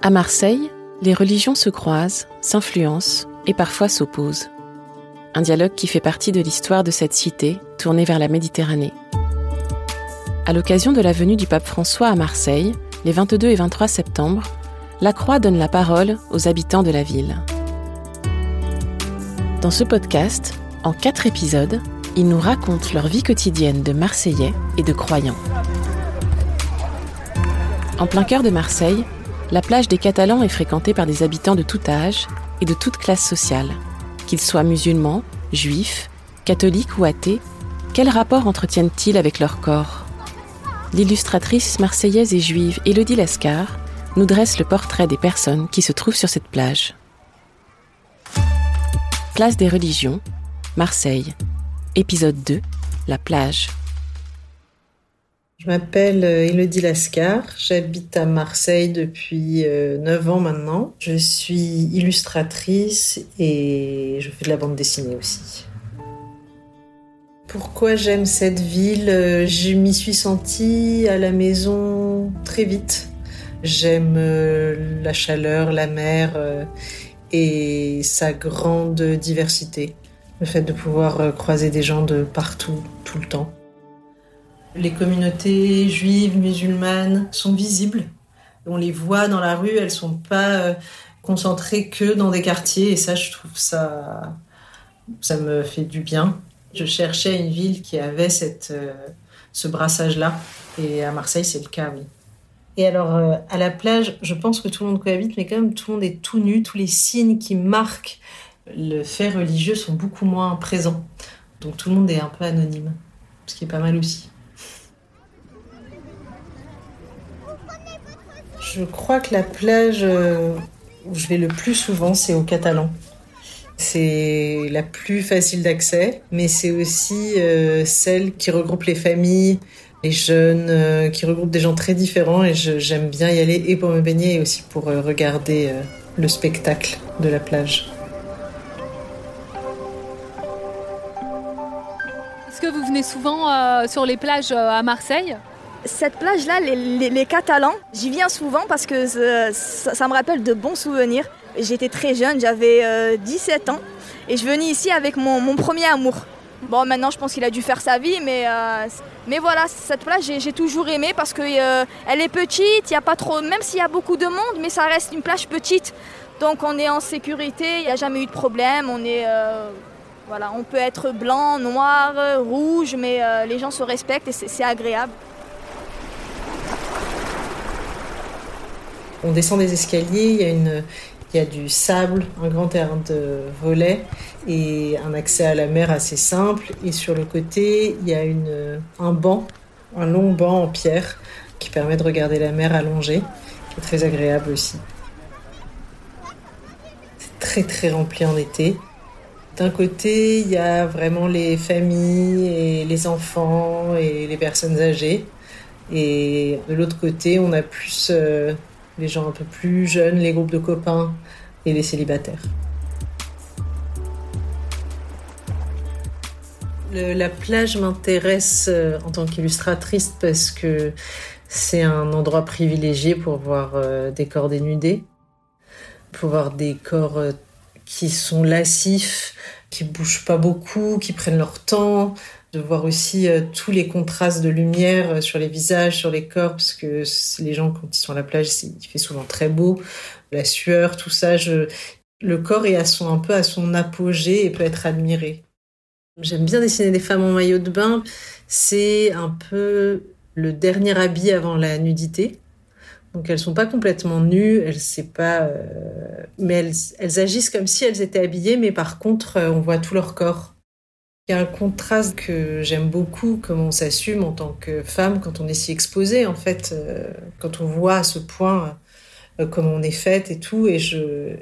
À Marseille, les religions se croisent, s'influencent et parfois s'opposent. Un dialogue qui fait partie de l'histoire de cette cité tournée vers la Méditerranée. À l'occasion de la venue du pape François à Marseille, les 22 et 23 septembre, la Croix donne la parole aux habitants de la ville. Dans ce podcast, en quatre épisodes, ils nous racontent leur vie quotidienne de Marseillais et de croyants. En plein cœur de Marseille, la plage des Catalans est fréquentée par des habitants de tout âge et de toute classe sociale. Qu'ils soient musulmans, juifs, catholiques ou athées, quel rapport entretiennent-ils avec leur corps? L'illustratrice marseillaise et juive Élodie Lascar nous dresse le portrait des personnes qui se trouvent sur cette plage. Place des religions, Marseille, épisode 2, la plage. Je m'appelle Elodie Lascar, j'habite à Marseille depuis 9 euh, ans maintenant. Je suis illustratrice et je fais de la bande dessinée aussi. Pourquoi j'aime cette ville? Je m'y suis sentie à la maison très vite. J'aime euh, la chaleur, la mer euh, et sa grande diversité. Le fait de pouvoir euh, croiser des gens de partout, tout le temps. Les communautés juives, musulmanes sont visibles. On les voit dans la rue, elles sont pas concentrées que dans des quartiers et ça, je trouve ça, ça me fait du bien. Je cherchais une ville qui avait cette, ce brassage-là et à Marseille, c'est le cas, oui. Et alors, euh, à la plage, je pense que tout le monde cohabite, mais quand même, tout le monde est tout nu. Tous les signes qui marquent le fait religieux sont beaucoup moins présents. Donc, tout le monde est un peu anonyme, ce qui est pas mal aussi. Je crois que la plage euh, où je vais le plus souvent, c'est au Catalan. C'est la plus facile d'accès, mais c'est aussi euh, celle qui regroupe les familles, les jeunes, euh, qui regroupent des gens très différents et j'aime bien y aller et pour me baigner et aussi pour regarder le spectacle de la plage. Est-ce que vous venez souvent sur les plages à Marseille? Cette plage-là, les, Catalans, j'y viens souvent parce que ça, me rappelle de bons souvenirs. J'étais très jeune, j'avais 17 ans et je venais ici avec mon premier amour. Bon, maintenant, je pense qu'il a dû faire sa vie, mais, euh, mais voilà, cette plage, j'ai toujours aimé parce qu'elle euh, elle est petite, il a pas trop, même s'il y a beaucoup de monde, mais ça reste une plage petite. Donc, on est en sécurité, il n'y a jamais eu de problème. On est, euh, voilà, on peut être blanc, noir, rouge, mais les gens se respectent et c'est agréable. On descend des escaliers, il y a du sable, un grand terrain de volet et un accès à la mer assez simple. Et sur le côté, il y a un banc, un long banc en pierre qui permet de regarder la mer allongée, qui est très agréable aussi. C'est très très rempli en été. D'un côté, il y a vraiment les familles et les enfants et les personnes âgées. Et de l'autre côté, on a plus euh, les gens un peu plus jeunes, les groupes de copains et les célibataires. la plage m'intéresse euh, en tant qu'illustratrice parce que c'est un endroit privilégié pour voir euh, des corps dénudés, pour voir des corps euh, qui sont lascifs, qui bougent pas beaucoup, qui prennent leur temps, de voir aussi euh, tous les contrastes de lumière euh, sur les visages, sur les corps, parce que les gens, quand ils sont à la plage, il fait souvent très beau, la sueur, tout ça. Le corps est à son, un peu à son apogée et peut être admiré. J'aime bien dessiner des femmes en maillot de bain. C'est un peu le dernier habit avant la nudité. Donc elles sont pas complètement nues, elles c'est euh, mais elles agissent comme si elles étaient habillées, mais par contre on voit tout leur corps. Il y a un contraste que j'aime beaucoup, comment on s'assume en tant que femme quand on est si exposée, en fait, euh, quand on voit à ce point euh, comment on est faite et tout, et, je,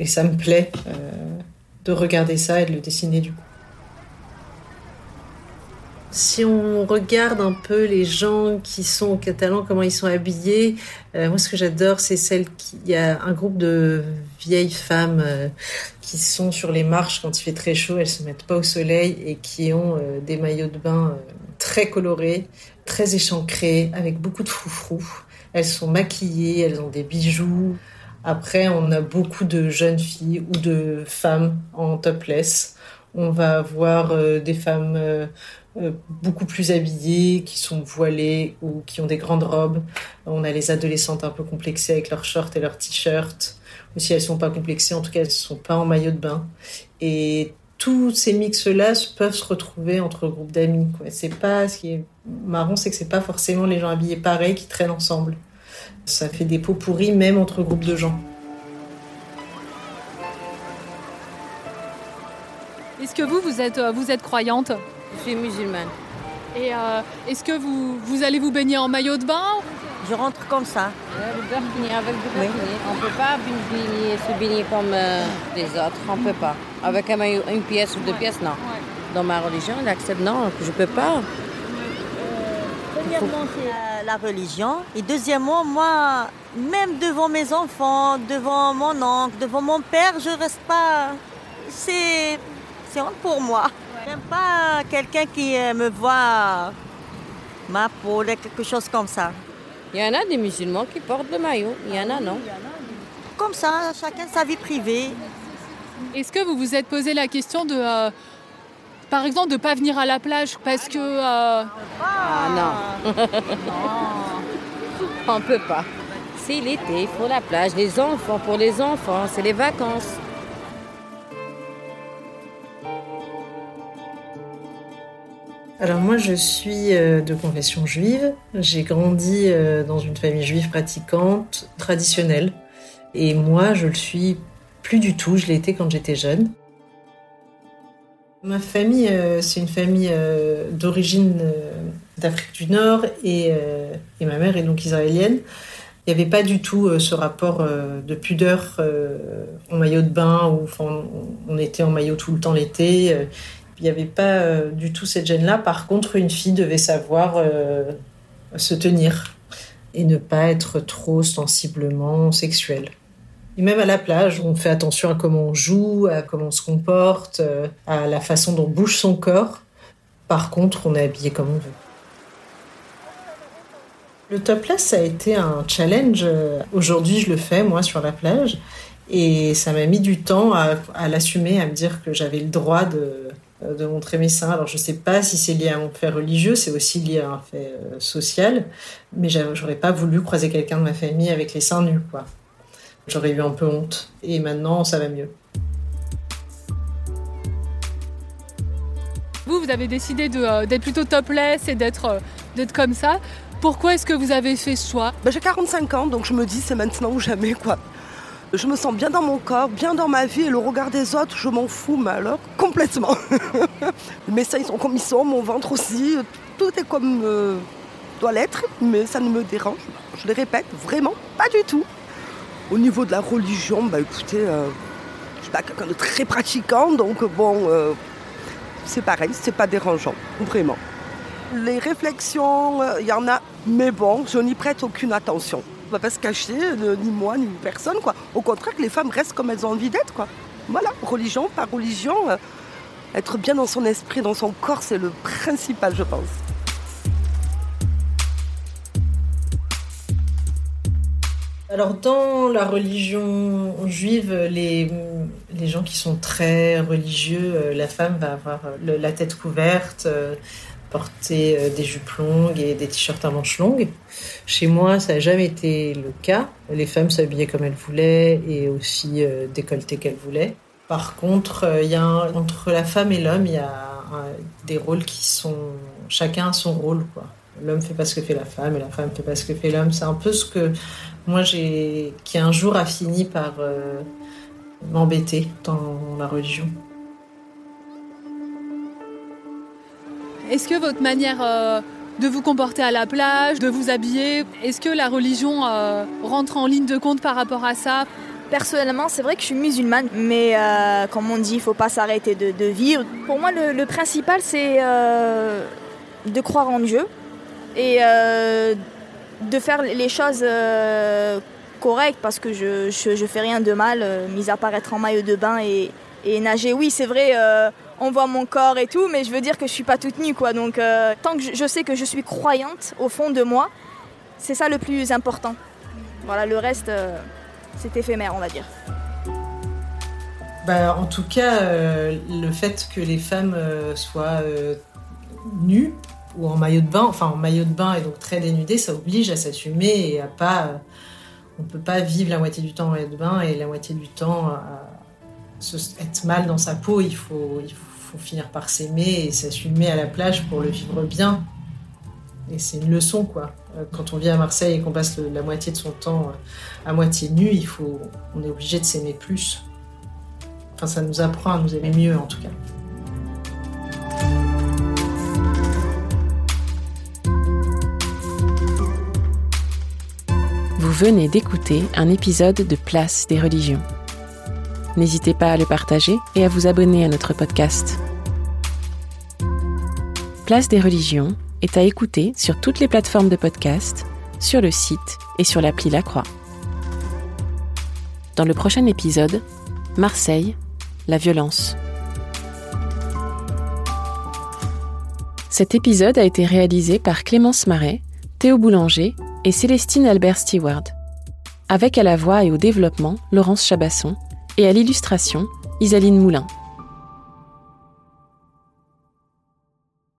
et ça me plaît euh, de regarder ça et de le dessiner du coup. Si on regarde un peu les gens qui sont au Catalan, comment ils sont habillés, euh, moi ce que j'adore c'est celle qui... Il y a un groupe de vieilles femmes euh, qui sont sur les marches quand il fait très chaud, elles se mettent pas au soleil et qui ont euh, des maillots de bain très colorés, très échancrés, avec beaucoup de froufrou. Elles sont maquillées, elles ont des bijoux. Après, on a beaucoup de jeunes filles ou de femmes en topless. On va avoir des femmes beaucoup plus habillées, qui sont voilées ou qui ont des grandes robes. On a les adolescentes un peu complexées avec leurs shorts et leurs t-shirts. Ou si elles sont pas complexées, en tout cas, elles sont pas en maillot de bain. Et tous ces mix-là peuvent se retrouver entre groupes d'amis. C'est pas ce qui est marrant, c'est que c'est pas forcément les gens habillés pareil qui traînent ensemble. Ça fait des pots pourris même entre groupes de gens. Est-ce que vous, vous êtes, euh, vous êtes croyante? Je suis musulmane. Et euh, est-ce que vous, vous allez vous baigner en maillot de bain Je rentre comme ça. Le avec. On ne peut pas baigner, se baigner comme euh, les autres. On ne peut pas. Avec un maillot, une pièce ou deux pièces, non. Dans ma religion, il accepte non, je ne peux pas. Euh, premièrement, c'est la religion. Et deuxièmement, moi, même devant mes enfants, devant mon oncle, devant mon père, je ne reste pas. C'est honte pour moi. J'aime pas quelqu'un qui euh, me voit ma peau, quelque chose comme ça. Il y en a des musulmans qui portent le maillot, il y en a non? Comme ça, chacun sa vie privée. Est-ce que vous vous êtes posé la question de, euh, par exemple, de ne pas venir à la plage parce que... Euh, ah non. On peut pas. C'est l'été, il faut la plage. Les enfants, pour les enfants, c'est les vacances. Alors moi je suis euh, de confession juive. J'ai grandi euh, dans une famille juive pratiquante, traditionnelle. Et moi je le suis plus du tout. Je l'ai été quand j'étais jeune. Ma famille, euh, c'est une famille d'origine d'Afrique du Nord et, ma mère est donc israélienne. Il n'y avait pas du tout ce rapport de pudeur en maillot de bain où on était en maillot tout le temps l'été. Il n'y avait pas euh, du tout cette gêne-là. Par contre, une fille devait savoir euh, se tenir et ne pas être trop sensiblement sexuelle. Et même à la plage, on fait attention à comment on joue, à comment on se comporte, euh, à la façon dont bouge son corps. Par contre, on est habillé comme on veut. Le topless, ça a été un challenge. Aujourd'hui, je le fais, moi, sur la plage. Et ça m'a mis du temps à, à l'assumer, à me dire que j'avais le droit de, de montrer mes seins. Alors je ne sais pas si c'est lié à mon fait religieux, c'est aussi lié à un fait euh, social, mais j'aurais pas voulu croiser quelqu'un de ma famille avec les seins nus, quoi. J'aurais eu un peu honte. Et maintenant, ça va mieux. Vous, vous avez décidé euh, d'être plutôt topless et d'être comme ça. Pourquoi est-ce que vous avez fait ce choix? Bah, J'ai 45 ans, donc je me dis c'est maintenant ou jamais, quoi. Je me sens bien dans mon corps, bien dans ma vie et le regard des autres, je m'en fous, mais complètement. mes seins sont comme ils sont, mon ventre aussi, tout est comme euh, doit l'être, mais ça ne me dérange, je le répète, vraiment pas du tout. Au niveau de la religion, bah écoutez, euh, je suis pas quelqu'un de très pratiquant, donc bon, euh, c'est pareil, c'est pas dérangeant, vraiment. Les réflexions, il y en a, mais bon, je n'y prête aucune attention. On va pas se cacher, ni moi, ni personne. Quoi. Au contraire, que les femmes restent comme elles ont envie d'être. Quoi. Voilà, religion par religion, euh, être bien dans son esprit, dans son corps, c'est le principal, je pense. Alors dans la religion juive, les, les gens qui sont très religieux, euh, la femme va avoir la tête couverte, euh, porter euh, des jupes longues et des t-shirts à manches longues. Chez moi, ça n'a jamais été le cas. Les femmes s'habillaient comme elles voulaient et aussi euh, décolletées qu'elles voulaient. Par contre, euh, y a entre la femme et l'homme, il y a des rôles qui sont chacun a son rôle quoi. L'homme fait pas ce que fait la femme et la femme fait pas ce que fait l'homme. C'est un peu ce que moi j'ai qui un jour a fini par m'embêter dans la religion. Est-ce que votre manière euh, de vous comporter à la plage, de vous habiller, est-ce que la religion euh, rentre en ligne de compte par rapport à ça? Personnellement, c'est vrai que je suis musulmane, mais euh, comme on dit, il faut pas s'arrêter de, vivre. Pour moi, le, principal, c'est de croire en Dieu et de faire les choses correctes parce que je, je, fais rien de mal, mis à part être en maillot de bain et nager. Oui, c'est vrai on voit mon corps et tout, mais je veux dire que je suis pas toute nue, quoi. Donc, euh, tant que je, sais que je suis croyante au fond de moi, c'est ça le plus important. Voilà, le reste, euh, c'est éphémère, on va dire. Bah, en tout cas, euh, le fait que les femmes soient nues ou en maillot de bain, enfin en maillot de bain et donc très dénudées, ça oblige à s'assumer et à pas. on peut pas vivre la moitié du temps en maillot de bain et la moitié du temps être mal dans sa peau, il faut, finir par s'aimer et s'assumer à la plage pour le vivre bien. Et c'est une leçon, quoi. Euh, quand on vit à Marseille et qu'on passe la moitié de son temps euh, à moitié nu, il faut, on est obligé de s'aimer plus. Enfin, ça nous apprend à nous aimer mieux, en tout cas. Vous venez d'écouter un épisode de Place des religions. N'hésitez pas à le partager et à vous abonner à notre podcast. Place des religions est à écouter sur toutes les plateformes de podcast, sur le site et sur l'appli La Croix. Dans le prochain épisode, Marseille, la violence. Cet épisode a été réalisé par Clémence Marais, Théo Boulanger et Célestine Albert Stewart, avec à la voix et au développement Laurence Chabasson et à l'illustration Isaline Moulin.